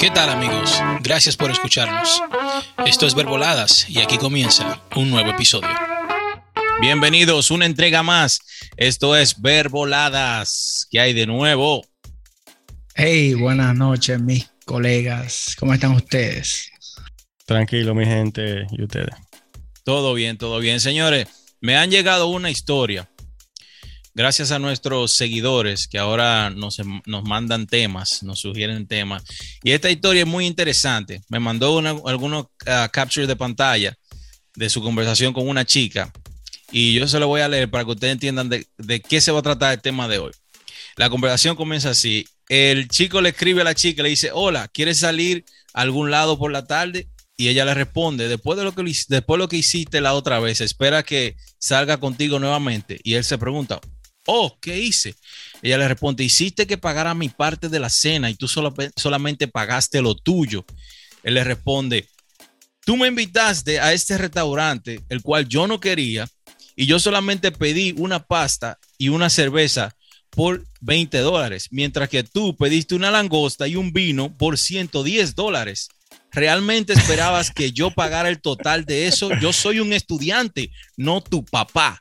¿Qué tal amigos? Gracias por escucharnos. Esto es Verboladas y aquí comienza un nuevo episodio. Bienvenidos, una entrega más. Esto es Verboladas. ¿Qué hay de nuevo? Hey, buenas noches, mis colegas. ¿Cómo están ustedes? Tranquilo, mi gente, y ustedes. Todo bien, todo bien. Señores, me han llegado una historia gracias a nuestros seguidores que ahora nos, nos mandan temas, nos sugieren temas. Y esta historia es muy interesante. Me mandó algunos uh, captures de pantalla de su conversación con una chica y yo se lo voy a leer para que ustedes entiendan de, de qué se va a tratar el tema de hoy. La conversación comienza así. El chico le escribe a la chica, le dice, hola, ¿quieres salir a algún lado por la tarde? Y ella le responde, después de lo que, después de lo que hiciste la otra vez, espera que salga contigo nuevamente. Y él se pregunta, oh, ¿qué hice? Ella le responde, hiciste que pagara mi parte de la cena y tú solamente pagaste lo tuyo. Él le responde, tú me invitaste a este restaurante, el cual yo no quería, y yo solamente pedí una pasta y una cerveza por 20 dólares, mientras que tú pediste una langosta y un vino por 110 dólares. ¿Realmente esperabas que yo pagara el total de eso? Yo soy un estudiante, no tu papá.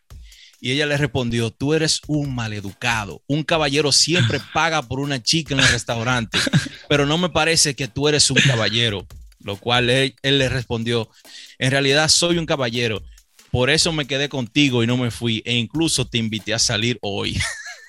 Y ella le respondió, tú eres un maleducado. Un caballero siempre paga por una chica en el restaurante, pero no me parece que tú eres un caballero. Lo cual él, le respondió, en realidad soy un caballero. Por eso me quedé contigo y no me fui. E incluso te invité a salir hoy.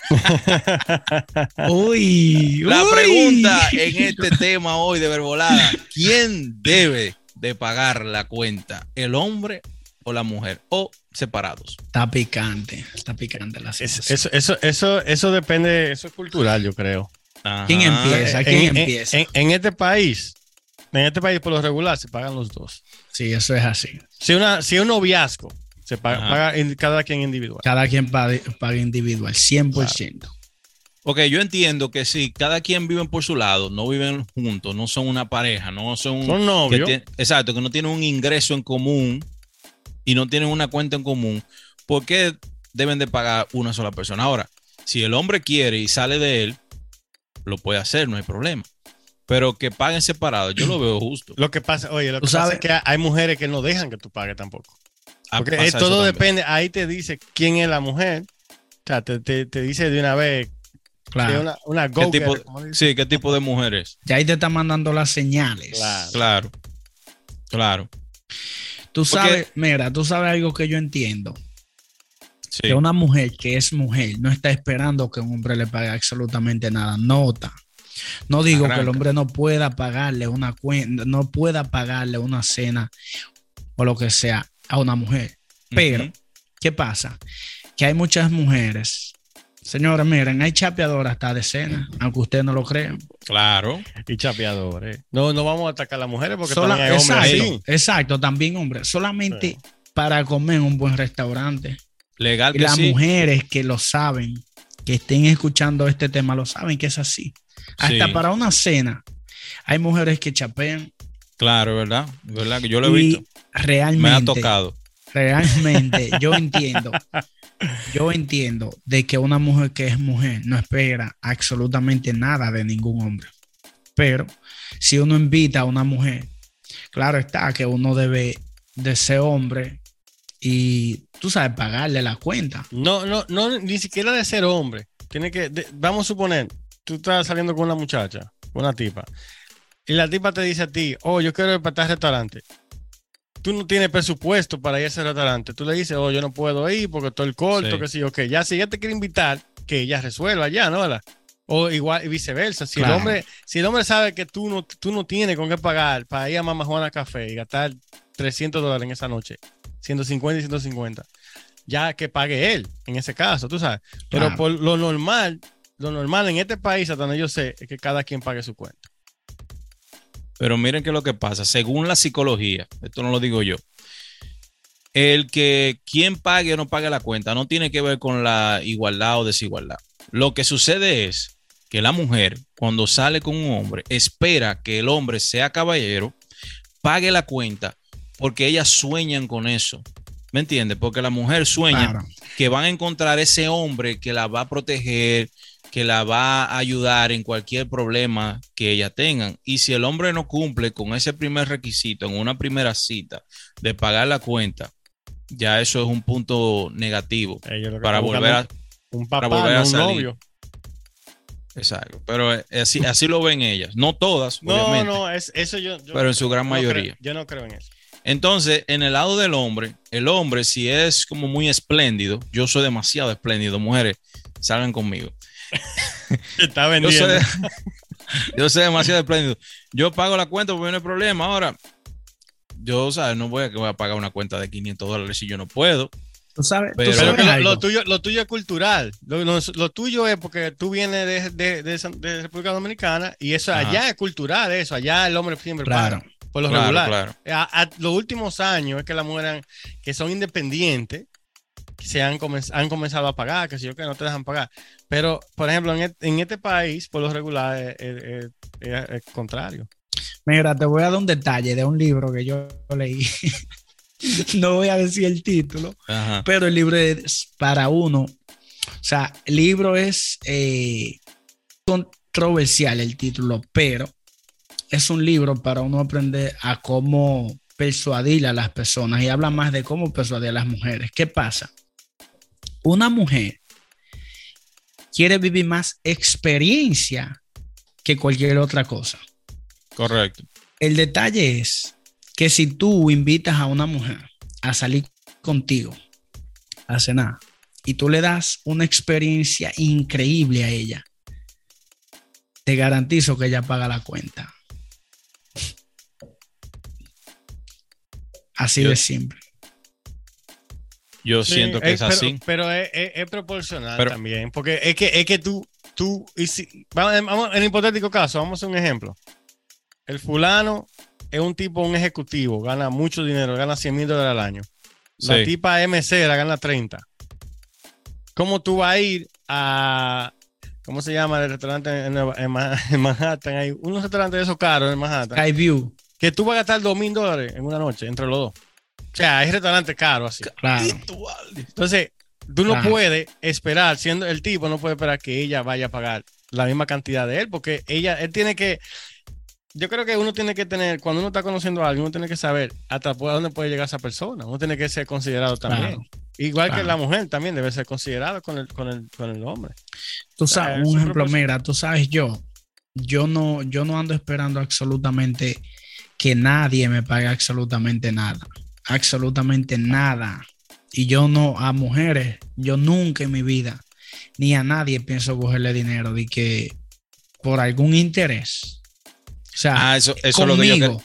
uy, La pregunta en este tema hoy de Verbolada, ¿quién debe de pagar la cuenta? ¿El hombre o la mujer? ¿O separados. Está picante, está picante la Eso, eso, eso, eso depende, eso es cultural, yo creo. ¿Quién empieza? ¿Quién en, empieza? En, este país, en este país por lo regular se pagan los dos. Sí, eso es así. Si, una, si un noviazgo, se paga, cada quien individual. Cada quien paga, individual, 100%. Ok, yo entiendo que si cada quien vive por su lado, no viven juntos, no son una pareja, no son, son novios. exacto, que no tienen un ingreso en común y no tienen una cuenta en común, ¿por qué deben de pagar una sola persona? Ahora, si el hombre quiere y sale de él, lo puede hacer, no hay problema. Pero que paguen separados, yo lo veo justo. Lo que pasa, oye, lo que pasa es que hay mujeres que no dejan que tú pagues tampoco. Ah, Porque todo depende, ahí te dice quién es la mujer. O sea, te, dice de una vez Claro. Una, una ¿Qué tipo, sí, ¿qué tipo de mujeres? Ya ahí te está mandando las señales. Claro. Claro. claro. Tú sabes, mira, tú sabes algo que yo entiendo. Que una mujer que es mujer no está esperando que un hombre le pague absolutamente nada. Nota. No digo que el hombre no pueda pagarle una cuenta, no pueda pagarle una cena o lo que sea a una mujer. Pero, ¿qué pasa? Que hay muchas mujeres Señores, miren, hay chapeadoras hasta de cena, aunque ustedes no lo crean. Claro. Y chapeadores. No, no vamos a atacar a las mujeres porque también hay exacto, hombres Exacto, también hombres. Solamente para comer en un buen restaurante. Legal que Las mujeres que lo saben, que estén escuchando este tema, lo saben que es así. Hasta para una cena, hay mujeres que chapean. Claro, ¿verdad? ¿Verdad? Que yo lo he visto. Realmente. Me ha tocado. Realmente, yo entiendo yo entiendo de que una mujer que es mujer no espera absolutamente nada de ningún hombre. Pero si uno invita a una mujer, claro está que uno debe de ser hombre y tú sabes pagarle la cuenta. No, no, no, ni siquiera de ser hombre. Tiene que, vamos a suponer, tú estás saliendo con una muchacha, una tipa, y la tipa te dice a ti, oh, yo quiero ir para este restaurante tú no tienes presupuesto para ir a ese restaurante, tú le dices, oh, yo no puedo ir porque estoy corto, que sí, ok, ya si ella te quiere invitar, que ella resuelva ya, ¿no? O igual, viceversa, si, el hombre, si el hombre sabe que tú no, tú no tienes con qué pagar para ir a Mamá Juana Café y gastar 300 dólares en esa noche, 150 y 150, ya que pague él, en ese caso, tú sabes. Pero por lo normal, lo normal en este país, hasta donde yo sé, es que cada quien pague su cuenta. Pero miren qué es lo que pasa. Según la psicología, esto no lo digo yo, el que quien pague o no pague la cuenta no tiene que ver con la igualdad o desigualdad. Lo que sucede es que la mujer, cuando sale con un hombre, espera que el hombre sea caballero, pague la cuenta, porque ellas sueñan con eso. ¿Me entiendes? Porque la mujer sueña que van a encontrar ese hombre que la va a proteger, que la va a ayudar en cualquier problema que ella tengan. Y si el hombre no cumple con ese primer requisito en una primera cita de pagar la cuenta, ya eso es un punto negativo para volver a un papá, para un novio. Exacto, pero así, así lo ven ellas, no todas, no, no, es, eso yo, pero en su gran mayoría. yo no creo en eso. Entonces, en el lado del hombre, el hombre, si es como muy espléndido, yo soy demasiado espléndido, mujeres, salgan conmigo. Está vendiendo. Yo soy, demasiado espléndido. Yo pago la cuenta porque no hay problema. Ahora, yo, ¿sabes? No voy a, voy a pagar una cuenta de 500 dólares si yo no puedo. Tú sabes, pero, lo, tuyo, lo tuyo es cultural. Lo, tuyo es porque tú vienes de, de, República Dominicana y eso allá es cultural, eso. Allá el hombre siempre claro. por lo regular. A, los últimos años es que las mujeres que son independientes se han, han comenzado a pagar, que si yo que no te dejan pagar. Pero, por ejemplo, en, en este país, por lo regular, es, es, contrario. Mira, te voy a dar un detalle de un libro que yo leí. no voy a decir el título, pero el libro es para uno. O sea, el libro es eh, controversial el título, pero es un libro para uno aprender a cómo persuadir a las personas y habla más de cómo persuadir a las mujeres. ¿Qué pasa? Una mujer quiere vivir más experiencia que cualquier otra cosa. Correcto. El detalle es que si tú invitas a una mujer a salir contigo a cenar y tú le das una experiencia increíble a ella, te garantizo que ella paga la cuenta. Así de simple. Yo siento que es, así. Pero es, proporcional también, porque es que, es que tú, tú, y si, vamos, en el hipotético caso, vamos a hacer un ejemplo. El fulano es un tipo, un ejecutivo, gana mucho dinero, gana 100 mil dólares al año. La tipa MC la gana 30. ¿Cómo tú vas a ir a, ¿cómo se llama el restaurante en, Manhattan? Hay unos restaurantes de esos caros en Manhattan. Skyview. Que tú vas a gastar 2 mil dólares en una noche entre los dos. O sea, hay restaurantes caros así. Claro. Entonces, tú no puedes esperar, siendo el tipo, no puede esperar que ella vaya a pagar la misma cantidad de él, porque ella, él tiene que, yo creo que uno tiene que tener, cuando uno está conociendo a alguien, uno tiene que saber hasta dónde puede llegar esa persona. Uno tiene que ser considerado también. Igual que la mujer también debe ser considerada con el, con el, con el hombre. Tú sabes, un ejemplo, mira, tú sabes, yo, yo no, yo no ando esperando absolutamente que nadie me pague absolutamente nada absolutamente nada. Y yo no, a mujeres, yo nunca en mi vida, ni a nadie pienso cogerle dinero de que por algún interés. O sea, ah, eso, es lo que yo,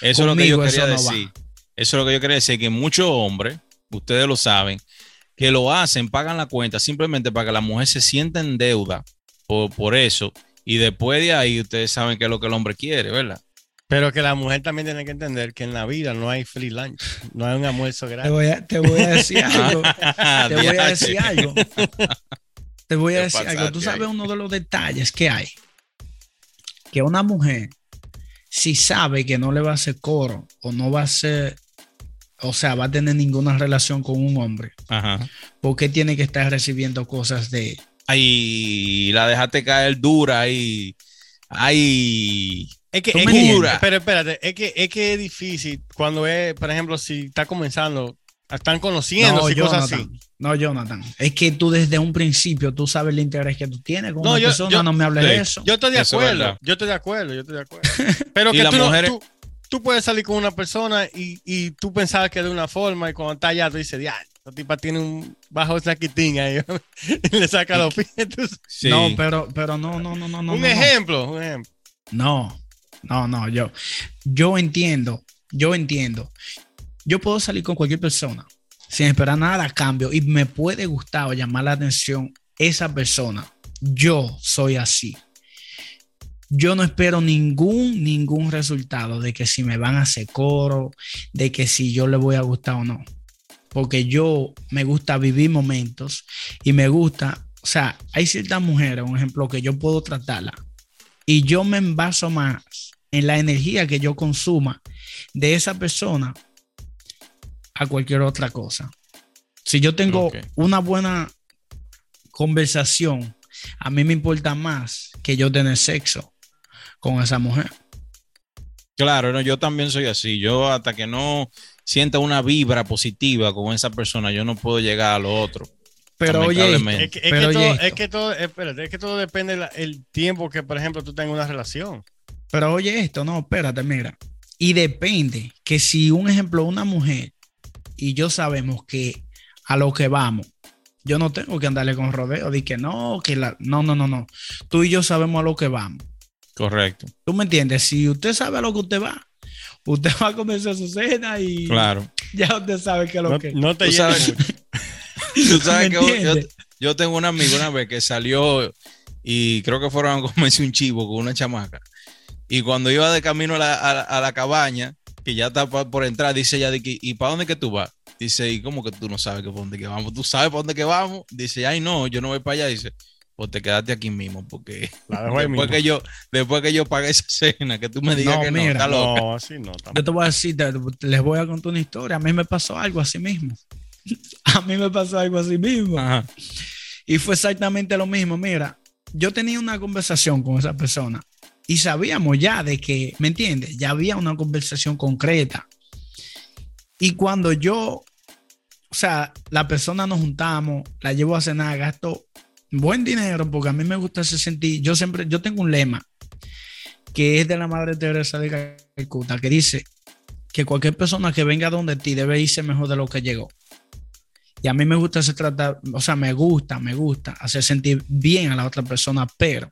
eso es lo que yo quería decir. eso es lo que yo quería decir, que muchos hombres, ustedes lo saben, que lo hacen, pagan la cuenta simplemente para que la mujer se sienta en deuda por, por eso. Y después de ahí, ustedes saben qué es lo que el hombre quiere, ¿verdad? Pero que la mujer también tiene que entender que en la vida no hay free lunch, no hay un almuerzo gratis. Te voy a, decir algo. te voy a decir algo. Te voy a decir algo. Tú sabes uno de los detalles que hay. Que una mujer, si sabe que no le va a hacer coro o no va a ser, o sea, va a tener ninguna relación con un hombre, Ajá. ¿por qué tiene que estar recibiendo cosas de... Ay, la dejaste caer dura y... Ay, es que, es pero espérate, es que, es que es difícil cuando es, por ejemplo, si está comenzando, están conociendo no, cosas así. No, Jonathan. Es que tú desde un principio tú sabes el interés que tú tienes con no, una persona, no me hables de eso. Yo estoy de acuerdo, yo estoy de acuerdo, yo estoy de acuerdo. Pero que tú, tú, puedes salir con una persona y, y tú pensabas que de una forma y cuando está allá tú dices, ya, la tipa tiene un bajo saquitín ahí y le saca los pies. No, pero, pero no, no, no, no. Un ejemplo, un ejemplo. No, no, no, yo, yo entiendo, yo entiendo. Yo puedo salir con cualquier persona sin esperar nada a cambio y me puede gustar o llamar la atención esa persona. Yo soy así. Yo no espero ningún, ningún resultado de que si me van a hacer coro, de que si yo le voy a gustar o no. Porque yo me gusta vivir momentos y me gusta, o sea, hay ciertas mujeres, un ejemplo, que yo puedo tratarla y yo me envaso más en la energía que yo consuma de esa persona a cualquier otra cosa. Si yo tengo una buena conversación a mí me importa más que yo tener sexo con esa mujer. Claro, no, yo también soy así. Yo hasta que no sienta una vibra positiva con esa persona, yo no puedo llegar a lo otro. Pero oye, es que, todo, es que todo, espérate, es que todo depende del tiempo que, por ejemplo, tú tengas una relación. Pero oye esto, no, espérate, mira. Y depende que si un ejemplo, una mujer y yo sabemos que a lo que vamos, yo no tengo que andarle con rodeo, de que no, que la, no, no, no, no. Tú y yo sabemos a lo que vamos. Correcto. ¿Tú me entiendes? Si usted sabe a lo que usted va, usted va a comenzar su cena y claro. ya usted sabe que lo que. No te ¿Tú sabes, tú sabes que yo, tengo un amigo una vez que salió y creo que fueron a comerse un chivo con una chamaca. Y cuando iba de camino a la, a la cabaña, que ya está por entrar, dice ella, de que, ¿y para dónde que tú vas? Dice, ¿y cómo que tú no sabes que por dónde que vamos? ¿Tú sabes para dónde que vamos? Dice, ay, no, yo no voy para allá. Dice, pues te quedaste aquí mismo, porque después, que yo, después que yo pague esa cena, que tú me digas que no, está No, así no. Yo te voy a decir, les voy a contar una historia. A mí me pasó algo así mismo. a mí me pasó algo así mismo. Y fue exactamente lo mismo. Mira, yo tenía una conversación con esa persona y sabíamos ya de que, ¿me entiendes? Ya había una conversación concreta. Y cuando yo, o sea, la persona nos juntamos, la llevo a cenar, gasto buen dinero, porque a mí me gusta ese sentir. Yo siempre, yo tengo un lema que es de la Madre Teresa de Calcuta, que dice que cualquier persona que venga donde ti debe irse mejor de lo que llegó. Y a mí me gusta se tratar, o sea, me gusta, me gusta hacer sentir bien a la otra persona, pero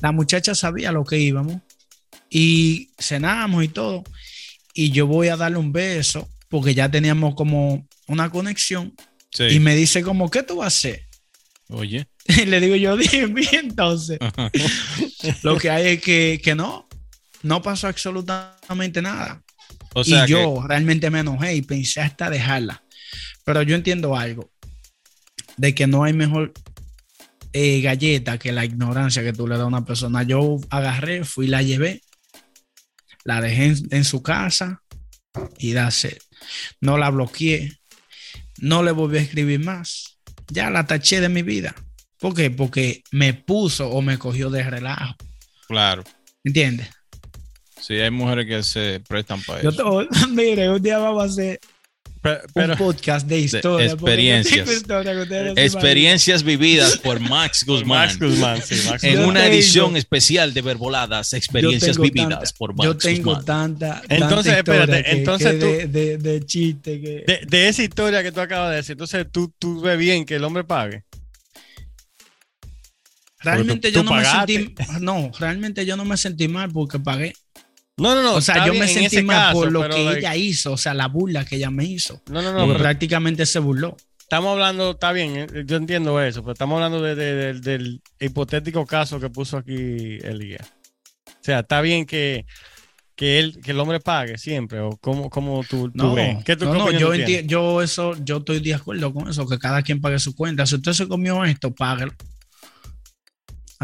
la muchacha sabía lo que íbamos y cenamos y todo. Y yo voy a darle un beso porque ya teníamos como una conexión. Y me dice como, ¿qué tú vas a hacer? Oye. Y le digo yo, bien, entonces. lo que hay es que, no, no pasó absolutamente nada. y yo realmente me enojé y pensé hasta dejarla. Pero yo entiendo algo, de que no hay mejor eh, galleta que la ignorancia que tú le das a una persona. Yo agarré, fui, la llevé, la dejé en, su casa y dase. No la bloqueé, no le volví a escribir más. Ya la taché de mi vida. ¿Por qué? Porque me puso o me cogió de relajo. Claro. ¿Entiendes? Sí, hay mujeres que se prestan para eso. Yo mire, un día vamos a hacer un podcast de historia. experiencias. experiencias vividas por Max Guzmán. Max Guzmán, sí, Max En una edición especial de Verboladas, experiencias vividas por Max Yo tengo tanta, Entonces, espérate, entonces tú. De, de, chiste que... De, esa historia que tú acabas de decir, entonces tú, tú ves bien que el hombre pague. Realmente yo no me sentí. No, realmente yo no me sentí mal porque pagué. No, no, no. O sea, yo me sentí mal por lo que ella hizo, o sea, la burla que ella me hizo. No, no, no. prácticamente se burló. Estamos hablando, está bien, eh, yo entiendo eso, pero estamos hablando del hipotético caso que puso aquí Elías. O sea, está bien que, que, él, que el hombre pague siempre, o como, como tú, no, ves. no, no, yo, yo eso, yo estoy de acuerdo con eso, que cada quien pague su cuenta. Si usted se comió esto, págalo.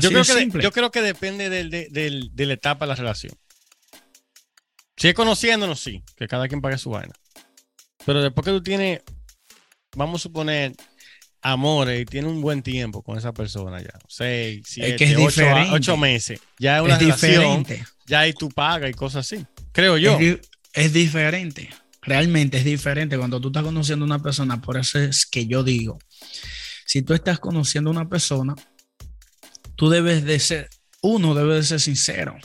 yo creo, que yo creo que depende de la etapa de la relación. Si es conociéndonos, sí, que cada quien pague su vaina. Pero después que tú tienes, vamos a suponer, amores y tienes un buen tiempo con esa persona ya, seis, siete, ocho, meses, ya es una relación, diferente. ya ahí tú pagas y cosas así, creo yo. Es, diferente, realmente es diferente cuando tú estás conociendo a una persona, por eso es que yo digo, si tú estás conociendo a una persona, tú debes de ser, uno debe de ser sincero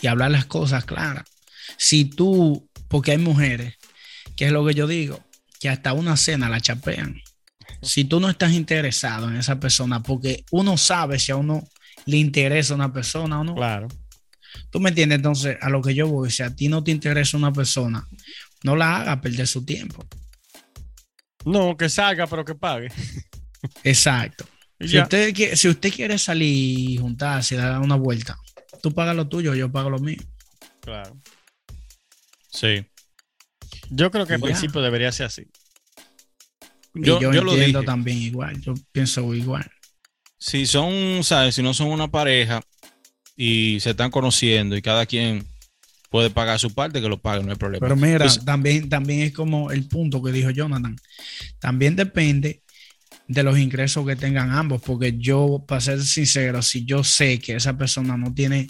y hablar las cosas claras si tú, porque hay mujeres, que es lo que yo digo, que hasta una cena la chapean. Si tú no estás interesado en esa persona, porque uno sabe si a uno le interesa una persona o no. Claro. ¿Tú me entiendes? Entonces, a lo que yo voy, si a ti no te interesa una persona, no la haga perder su tiempo. No, que salga, pero que pague. Exacto. Si usted, si usted quiere salir y juntarse y dar una vuelta, tú pagas lo tuyo, yo pago lo mío. Claro. Sí. Yo creo que al principio debería ser así. yo, yo, lo entiendo también igual. Yo pienso igual. Si son, ¿sabes? Si no son una pareja y se están conociendo y cada quien puede pagar su parte, que lo pague, no hay problema. Pero mira, también, también es como el punto que dijo Jonathan. También depende de los ingresos que tengan ambos, porque yo, para ser sincero, si yo sé que esa persona no tiene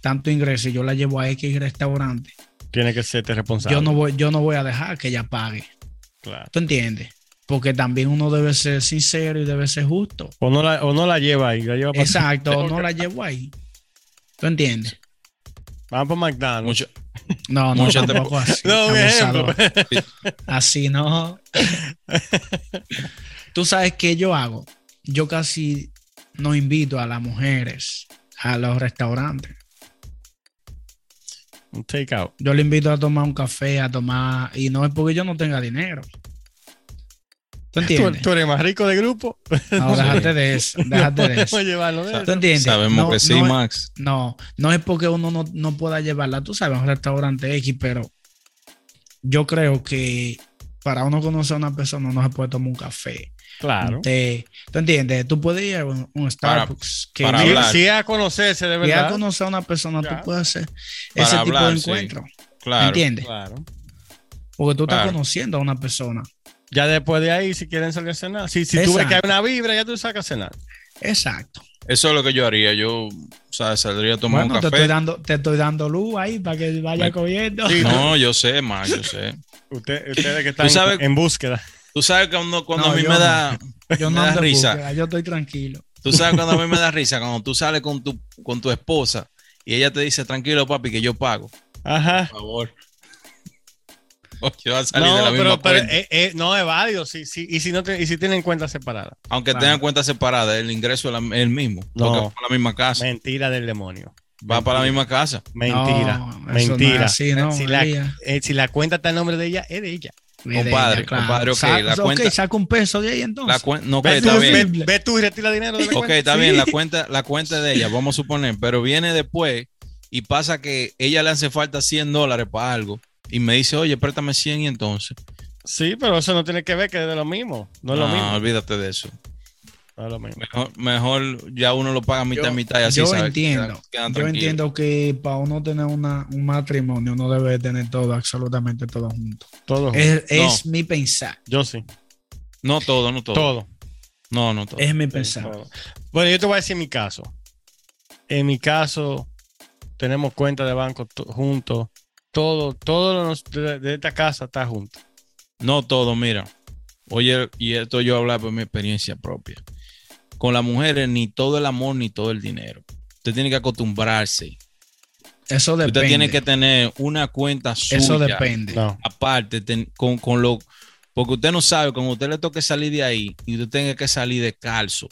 tanto ingreso y yo la llevo a X restaurante, tiene que ser responsable. Yo no voy, yo no voy a dejar que ella pague. Claro. ¿Tú entiendes? Porque también uno debe ser sincero y debe ser justo. O no la, o no la lleva ahí. Exacto, o no la llevo ahí. ¿Tú entiendes? Vamos por McDonald's. No, no, tampoco así. No, así no. Tú sabes qué yo hago. Yo casi no invito a las mujeres a los restaurantes. Un take out. Yo le invito a tomar un café, a tomar. Y no es porque yo no tenga dinero. ¿Tú entiendes? ¿Tú, eres más rico de grupo. No, déjate de eso. Déjate de eso. ¿Tú entiendes? Sabemos que sí, Max. no, no es porque uno no, no pueda llevarla, tú sabes, un restaurante X, pero yo creo que para uno conocer a una persona no se puede tomar un café. Claro. ¿Tú entiendes? Tú puedes ir a un, Starbucks. Para, que si, a conocerse de verdad. Si a conocer a una persona, tú puedes hacer ese tipo de encuentro. Claro. ¿Entiendes? Claro. Porque tú estás conociendo a una persona. Ya después de ahí, si quieren salir a cenar. Si, si tú ves que hay una vibra, ya tú sacas a cenar. Exacto. Eso es lo que yo haría. Yo, o sea, saldría a tomar un café. Te estoy, dando, te estoy dando luz ahí para que vaya cogiendo. no, yo sé, más, yo sé. ustedes que están en búsqueda. Tú sabes cuando, cuando a mí me da, yo no risa. yo estoy tranquilo. Tú sabes cuando a mí me da risa, cuando tú sales con tu, con tu esposa y ella te dice, tranquilo, papi, que yo pago. Ajá. Por favor. Yo a salir no, de la pero, misma pero eh, eh, no es válido. Sí, sí, y, si no y si tienen cuenta separada. Aunque tengan cuenta separada, el ingreso es el mismo. No, porque va para la misma casa. Mentira del demonio. Va para la misma casa. Mentira. mentira. si, la, eh, si la cuenta está en nombre de ella, es de ella. Compadre, compadre, ok. la cuenta, saca un peso de ahí entonces. La no, okay, está bien. Ve, tú y retira dinero de la Ok, está bien, la cuenta, la cuenta de ella, vamos a suponer, pero viene después y pasa que ella le hace falta 100 dólares para algo y me dice, oye, préstame 100 y entonces. Sí, pero eso no tiene que ver que es de lo mismo. No es lo mismo. olvídate de eso. No es lo mismo. Mejor, ya uno lo paga mitad a mitad y así Yo entiendo. yo entiendo que para uno tener una, un matrimonio uno debe tener todo, absolutamente todo junto. Todo. Es, mi pensar. Yo sí. No todo, no todo. Todo. No, no todo. Es mi pensar. Bueno, yo te voy a decir mi caso. En mi caso, tenemos cuenta de banco juntos todo, todo de, esta casa está junto. No todo, mira. Oye, y esto yo hablo por mi experiencia propia. Con las mujeres, ni todo el amor, ni todo el dinero. Usted tiene que acostumbrarse. Eso depende. Usted tiene que tener una cuenta suya. Eso depende. Aparte, con, con, lo. Porque usted no sabe, cuando usted le toque salir de ahí y usted tenga que salir de calzo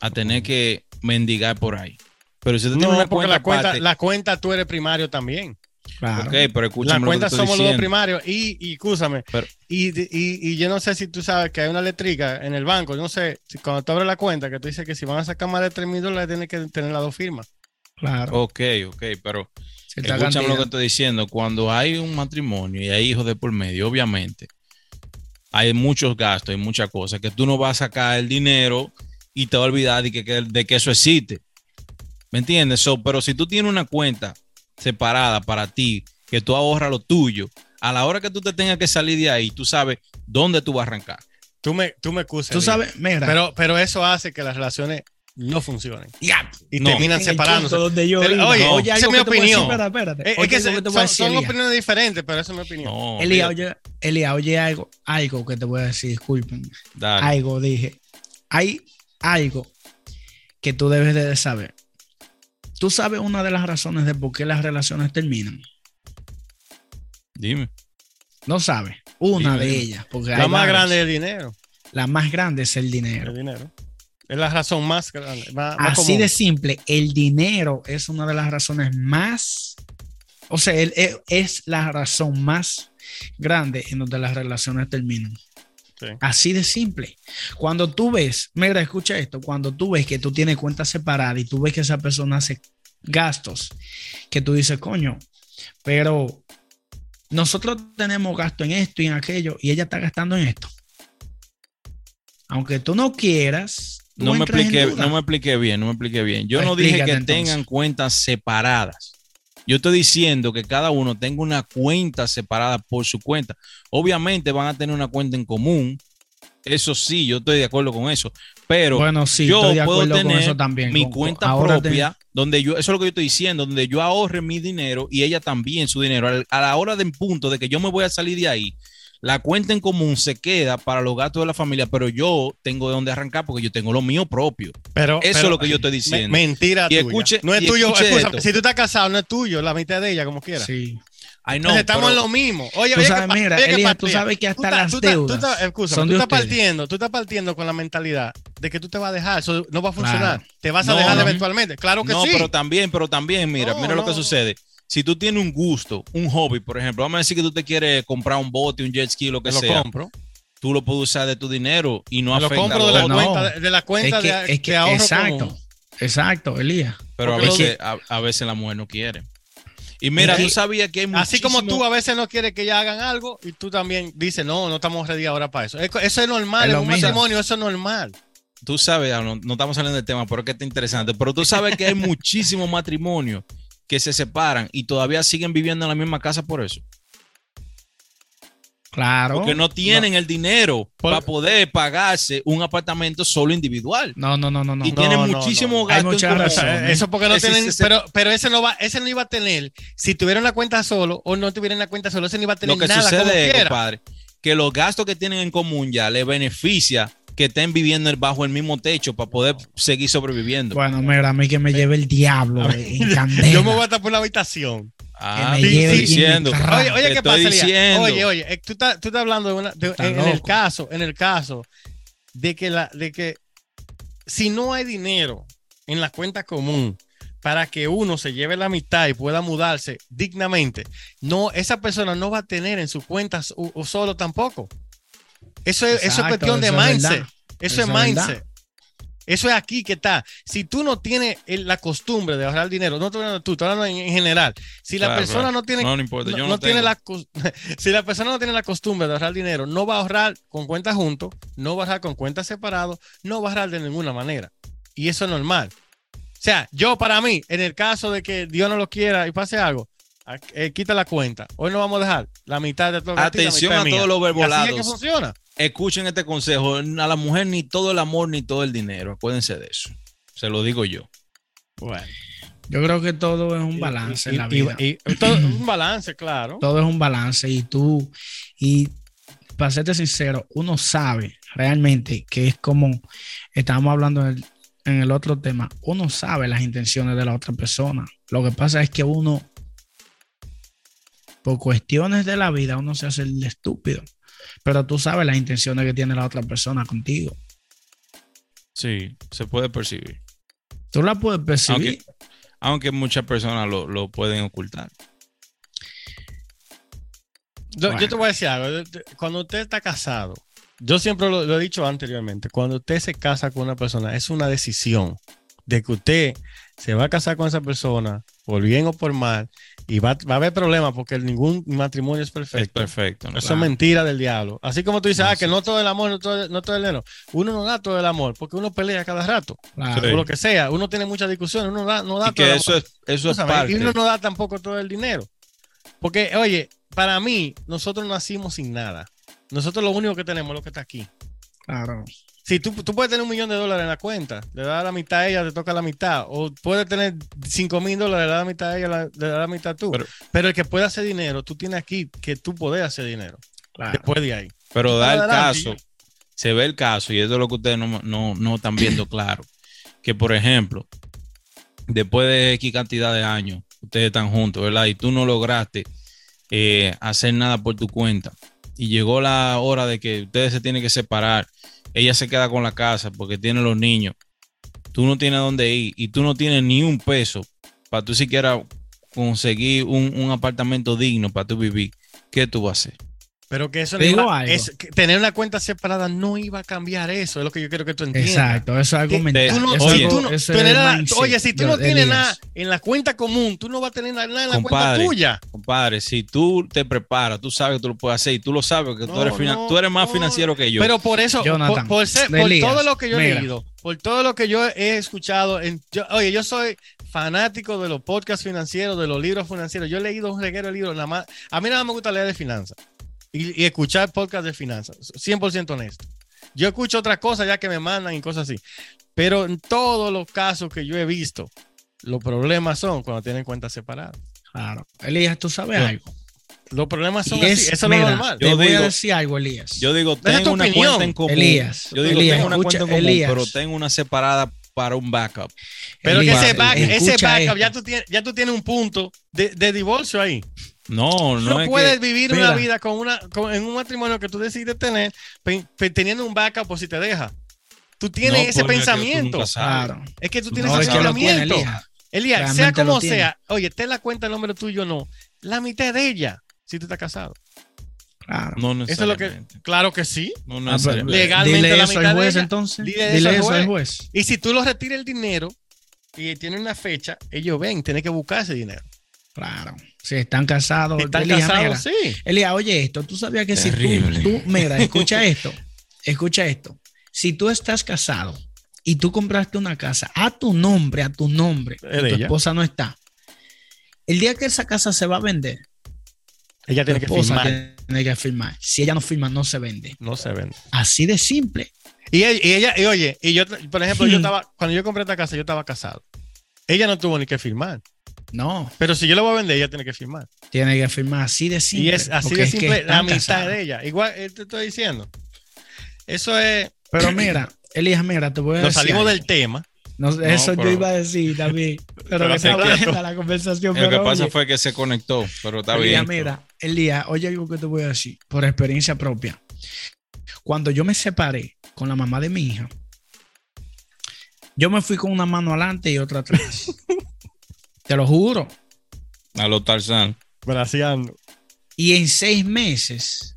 a tener que mendigar por ahí. Pero si usted tiene una cuenta, la cuenta, la cuenta tú eres primario también. Claro. pero La cuenta somos los dos primarios. Y, y escúchame, y, yo no sé si tú sabes que hay una letrica en el banco. Yo no sé, si cuando tú abres la cuenta, que tú dices que si van a sacar más de 3 mil dólares, tienes que tener las dos firmas. Claro. Ok, ok, pero escúchame lo que estoy diciendo. Cuando hay un matrimonio y hay hijos de por medio, obviamente, hay muchos gastos y muchas cosas que tú no vas a sacar el dinero y te vas a olvidar de que, de que eso existe. ¿Me entiendes? pero si tú tienes una cuenta separada para ti, que tú ahorras lo tuyo, a la hora que tú te tengas que salir de ahí, tú sabes dónde tú vas a arrancar. Tú me, tú me excusas. Tú sabes, mira. Pero, pero eso hace que las relaciones no funcionen. Y terminan separándose. oye, oye, esa es mi opinión. espérate, Es, que son, opiniones diferentes, pero esa es mi opinión. Elia, oye, Elia, oye algo, algo que te voy a decir, disculpen. Algo dije. Hay algo que tú debes de saber. ¿Tú sabes una de las razones de por qué las relaciones terminan? Dime. No sabes. Una de ellas. Porque la más grande es el dinero. La más grande es el dinero. El dinero. Es la razón más grande. Así de simple. El dinero es una de las razones más. O sea, es la razón más grande en donde las relaciones terminan. Así de simple. Cuando tú ves, mira, escucha esto, cuando tú ves que tú tienes cuenta separada y tú ves que esa persona hace gastos, que tú dices, coño, pero nosotros tenemos gasto en esto y en aquello y ella está gastando en esto. Aunque tú no quieras. no, me expliqué, no me expliqué bien, no me expliqué bien. Yo no dije que tengan cuentas separadas. Yo estoy diciendo que cada uno tenga una cuenta separada por su cuenta. Obviamente van a tener una cuenta en común, Eso sí, yo estoy de acuerdo con eso. Pero bueno, sí, yo estoy de puedo tener con eso también. mi Con- cuenta propia, donde yo, eso es lo que yo estoy diciendo, donde yo ahorre mi dinero y ella también su dinero. A la hora de en punto de que yo me voy a salir de ahí, la cuenta en común se queda para los gastos de la familia, pero yo tengo de dónde arrancar porque yo tengo lo mío propio. Pero, Eso pero- es lo que yo estoy me- diciendo. mentira Y tuya. escuche- no es y tuyo. escúchame, si tú estás casado, no es tuyo, la mitad de ella, como quiera. Sí. Ay, no, estamos en lo mismo. Oye, Tú oye, sabes, ¿qué pa- mira, oye, tú sabes que hasta estás- las deudas estás- escúchame, son tú de estás ustedes. partiendo, tú estás partiendo con la mentalidad de que tú te vas a dejar, eso no va a funcionar. Claro. Te vas No, a dejar no. eventualmente. Claro que no, sí. pero también, pero también, mira, No, mira lo que no. sucede. Si tú tienes un gusto, un hobby, por ejemplo, vamos a decir que tú te quieres comprar un bote, un jet ski, lo que Te lo sea, compro. tú lo puedes usar de tu dinero y no lo afecta compro a de lo la. No. cuenta, de, la cuenta es que, de, es que- de ahorro exacto, común. exacto, Elías. Pero a lo- veces, a, a veces la mujer no quiere. Y mira, tú sabías que hay Así como muchísimo- tú a veces no quieres que ella hagan algo y tú también dices, no, no estamos ready ahora para eso. Es- Eso es normal, Es en lo un mismo. matrimonio eso es normal. tú sabes, ah, no, no estamos saliendo del tema, pero es que está interesante. Pero tú sabes que hay muchísimos matrimonios que se separan y todavía siguen viviendo en la misma casa por eso. Claro. Porque no tienen el dinero Por- para poder pagarse un apartamento solo individual. No, no, no, no, no. y no, tienen no, no. En común. razones. Eh, Eso porque no Ese- tienen, ese- pero, pero ese no va, ese no iba a tener, si tuviera una cuenta solo o no tuviera una cuenta solo, ese no iba a tener Lo que nada como sucede compadre, que los gastos que tienen en común ya les beneficia que estén viviendo bajo el mismo techo para poder seguir sobreviviendo. Bueno, mira, a mí que me lleve el diablo eh, en. Yo me voy a estar por una habitación. Ah, me lleve estoy el diciendo. Oye, oye, ¿qué pasa, diciendo. Oye, oye, tú estás, tú estás hablando de una, de- Está en, en el caso, en el caso de que la, de que si no hay dinero en la cuenta común para que uno se lleve la mitad y pueda mudarse dignamente, no, esa persona no va a tener en su cuenta s- o- o solo tampoco. Eso es, eso es cuestión de eso es mindset. Eso, Eso es mindset. Eso es aquí que está. Si tú no tienes la costumbre de ahorrar dinero, no estoy hablando tú, estoy hablando en, en general. Si la Claro, persona claro. no tiene No, no importa, no, yo no no tiene tengo. la si la persona no tiene la costumbre de ahorrar dinero, no va a ahorrar con cuentas juntos, no va a ahorrar con cuentas separados, no va a ahorrar de ninguna manera. Y eso es normal. O sea, yo para mí, en el caso de que Dios no lo quiera y pase algo, a- eh, quita la cuenta. Hoy no vamos a dejar la mitad de todo. Atención a todos los Y así es que verbolados. funciona. Escuchen este consejo. A la mujer ni todo el amor ni todo el dinero. Acuérdense de eso. Se lo digo yo. Bueno, Yo creo que todo es un balance en la vida. Y, y todo- un balance, claro. todo es un balance y tú, y para serte sincero, uno sabe realmente que es como estábamos hablando en el, en el otro tema, uno sabe las intenciones de la otra persona. Lo que pasa es que uno, por cuestiones de la vida, uno se hace el estúpido, pero tú sabes las intenciones que tiene la otra persona contigo. Sí, se puede percibir. Tú la puedes percibir. Aunque, aunque muchas personas lo, lo pueden ocultar. Yo, Bueno. yo te voy a decir algo. Cuando usted está casado, yo siempre lo, lo he dicho anteriormente, cuando usted se casa con una persona, es una decisión de que usted se va a casar con esa persona, por bien o por mal, y va, va a haber problemas porque ningún matrimonio es Es perfecto. perfecto. ¿no? Eso Claro. es mentira del diablo. Así como tú dices, No, ah, que no todo el amor, no todo, no todo el dinero. Uno no da todo el amor porque uno pelea cada rato, Claro. Sí. o lo que sea. Uno tiene muchas discusiones, uno da, no da Y todo el que eso amor. es, eso es Tú sabes, parte. Y uno no da tampoco todo el dinero. Porque, oye, para mí, nosotros nacimos sin nada. Nosotros lo único que tenemos es lo que está aquí. Claro. Si tú, tú puedes tener un millón de dólares en la cuenta, le das la mitad a ella, te toca la mitad. O puedes tener cinco mil dólares, le das la mitad a ella, la- le das la mitad tú. Pero, Pero- el que puede hacer dinero, tú tienes aquí que tú puedes hacer dinero. claro. Después de ahí. Pero da el caso, se ve el caso, y eso es lo que ustedes no, no, no están viendo claro, que por ejemplo, después de X cantidad de años, ustedes están juntos, ¿verdad? Y tú no lograste eh, hacer nada por tu cuenta. Y llegó la hora de que ustedes se tienen que separar. Ella se queda con la casa porque tiene los niños. Tú no tienes dónde ir y tú no tienes ni un peso para tú siquiera conseguir un, un apartamento digno para tú vivir. ¿Qué tú vas a hacer? Pero que eso no digo iba- algo. es- que tener una cuenta separada no iba a cambiar eso. Es lo que yo quiero que tú entiendas. Exacto, eso es algo mental. oye, si tú no tienes nada en la cuenta común, tú no vas a tener nada en la Compadre. cuenta tuya. Compadre, si tú te preparas, tú sabes que tú lo puedes hacer y tú lo sabes que tú, eres, fina- no, tú eres más no. financiero que yo. Pero por eso, Jonathan, por, por ser- por Elías, todo lo que yo he leído, por todo lo que yo he escuchado, en, yo- oye, yo soy fanático de los podcasts financieros, de los libros financieros. Yo he leído un reguero de libros, nada más. A mí nada más me gusta leer de finanzas y, y escuchar podcasts de finanzas, 100% honesto. Yo escucho otras cosas ya que me mandan y cosas así. Pero en todos los casos que yo he visto, los problemas son cuando tienen cuentas separadas. Claro. Elías, tú sabes algo. Los problemas son así. Eso es lo normal. Yo voy a decir algo, Elías. Yo digo, tengo una cuenta en común. Elías. Yo digo, tengo una cuenta en común, pero tengo una separada para un backup. Pero que ese, backup, ya tú, tienes, ya tú tienes un punto de, de divorcio ahí. No, no. No puedes vivir una vida con una, en un matrimonio que tú decides tener, teniendo un backup por si te deja. Tú tienes ese pensamiento. claro. Es que tú tienes ese pensamiento. Elías, sea como sea, oye, ten la cuenta el nombre tuyo o no, la mitad de ella, si tú estás casado. Claro. No Eso es lo que, claro que sí. No ah, Legalmente dile la eso mitad al juez, entonces. Dile, eso, al juez. Y si tú lo retiras el dinero y tiene una fecha, ellos ven, tienen que buscar ese dinero. Claro. Si están casados. Están casados, sí. Elías, oye esto, tú sabías que si tú, mira, escucha esto, escucha esto. Si tú estás casado y tú compraste una casa a tu nombre, a tu nombre, tu esposa no está, el día que esa casa se va a vender, ella tiene que firmar. Tiene que firmar. Si ella no firma, no se vende. No se vende. Así de simple. Y ella, y, oye, y yo, por ejemplo, yo estaba, cuando yo compré esta casa, yo estaba casado. Ella no tuvo ni que firmar. No. Pero si yo la voy a vender, ella tiene que firmar. Tiene que firmar así de simple. Y es así de simple la mitad de ella. Igual eh, te estoy diciendo. Eso es. Pero mira, Elías, mira, te voy a Nos salimos del tema. eso yo iba a decir también. Pero, que está la conversación. Lo que pasa fue que se conectó, pero está Elías, bien. Mira, Elías, oye algo que te voy a decir, por experiencia propia. Cuando yo me separé con la mamá de mi hija, yo me fui con una mano adelante y otra atrás. Te lo juro. A lo Tarzán. Braceando. Y en seis meses,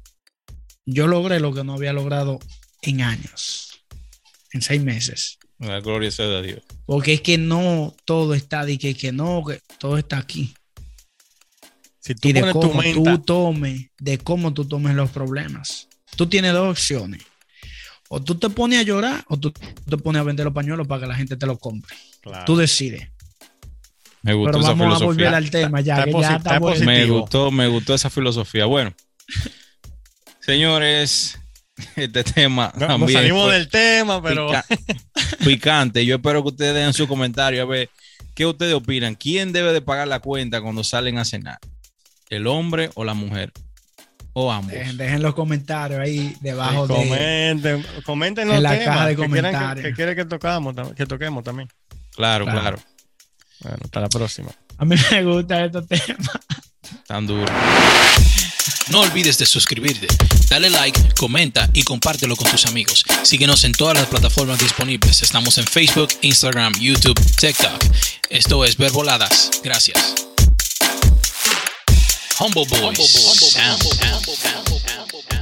yo logré lo que no había logrado en años. En seis meses. La gloria sea de Dios. Porque es que no todo está de que, que no, que todo está aquí. Si tú y de cómo tú tomes, de cómo tú tomes los problemas. Tú tienes dos opciones. O tú te pones a llorar o tú te pones a vender los pañuelos para que la gente te los compre. Tú decides. Me gustó Pero esa vamos filosofía. a volver al tema ya. Está, ya está me gustó, me gustó esa filosofía. Bueno, señores, este tema no, también. Nos salimos del tema, pero. picante. Yo espero que ustedes den su comentario a ver qué ustedes opinan. ¿Quién debe de pagar la cuenta cuando salen a cenar? ¿El hombre o la mujer? O ambos. Dejen, los comentarios ahí debajo de. Comenten, comenten los en la temas caja de que comentarios. Que, quieren que, tocamos, que toquemos también. Claro, claro, claro. Bueno, hasta la próxima. A mí me gusta estos temas. Tan duro. No olvides de suscribirte, dale like, comenta y compártelo con tus amigos. Síguenos en todas las plataformas disponibles. Estamos en Facebook, Instagram, YouTube, TikTok. Esto es Verboladas. Gracias. Humble Boys. Humble Boys. Humble, humble, humble,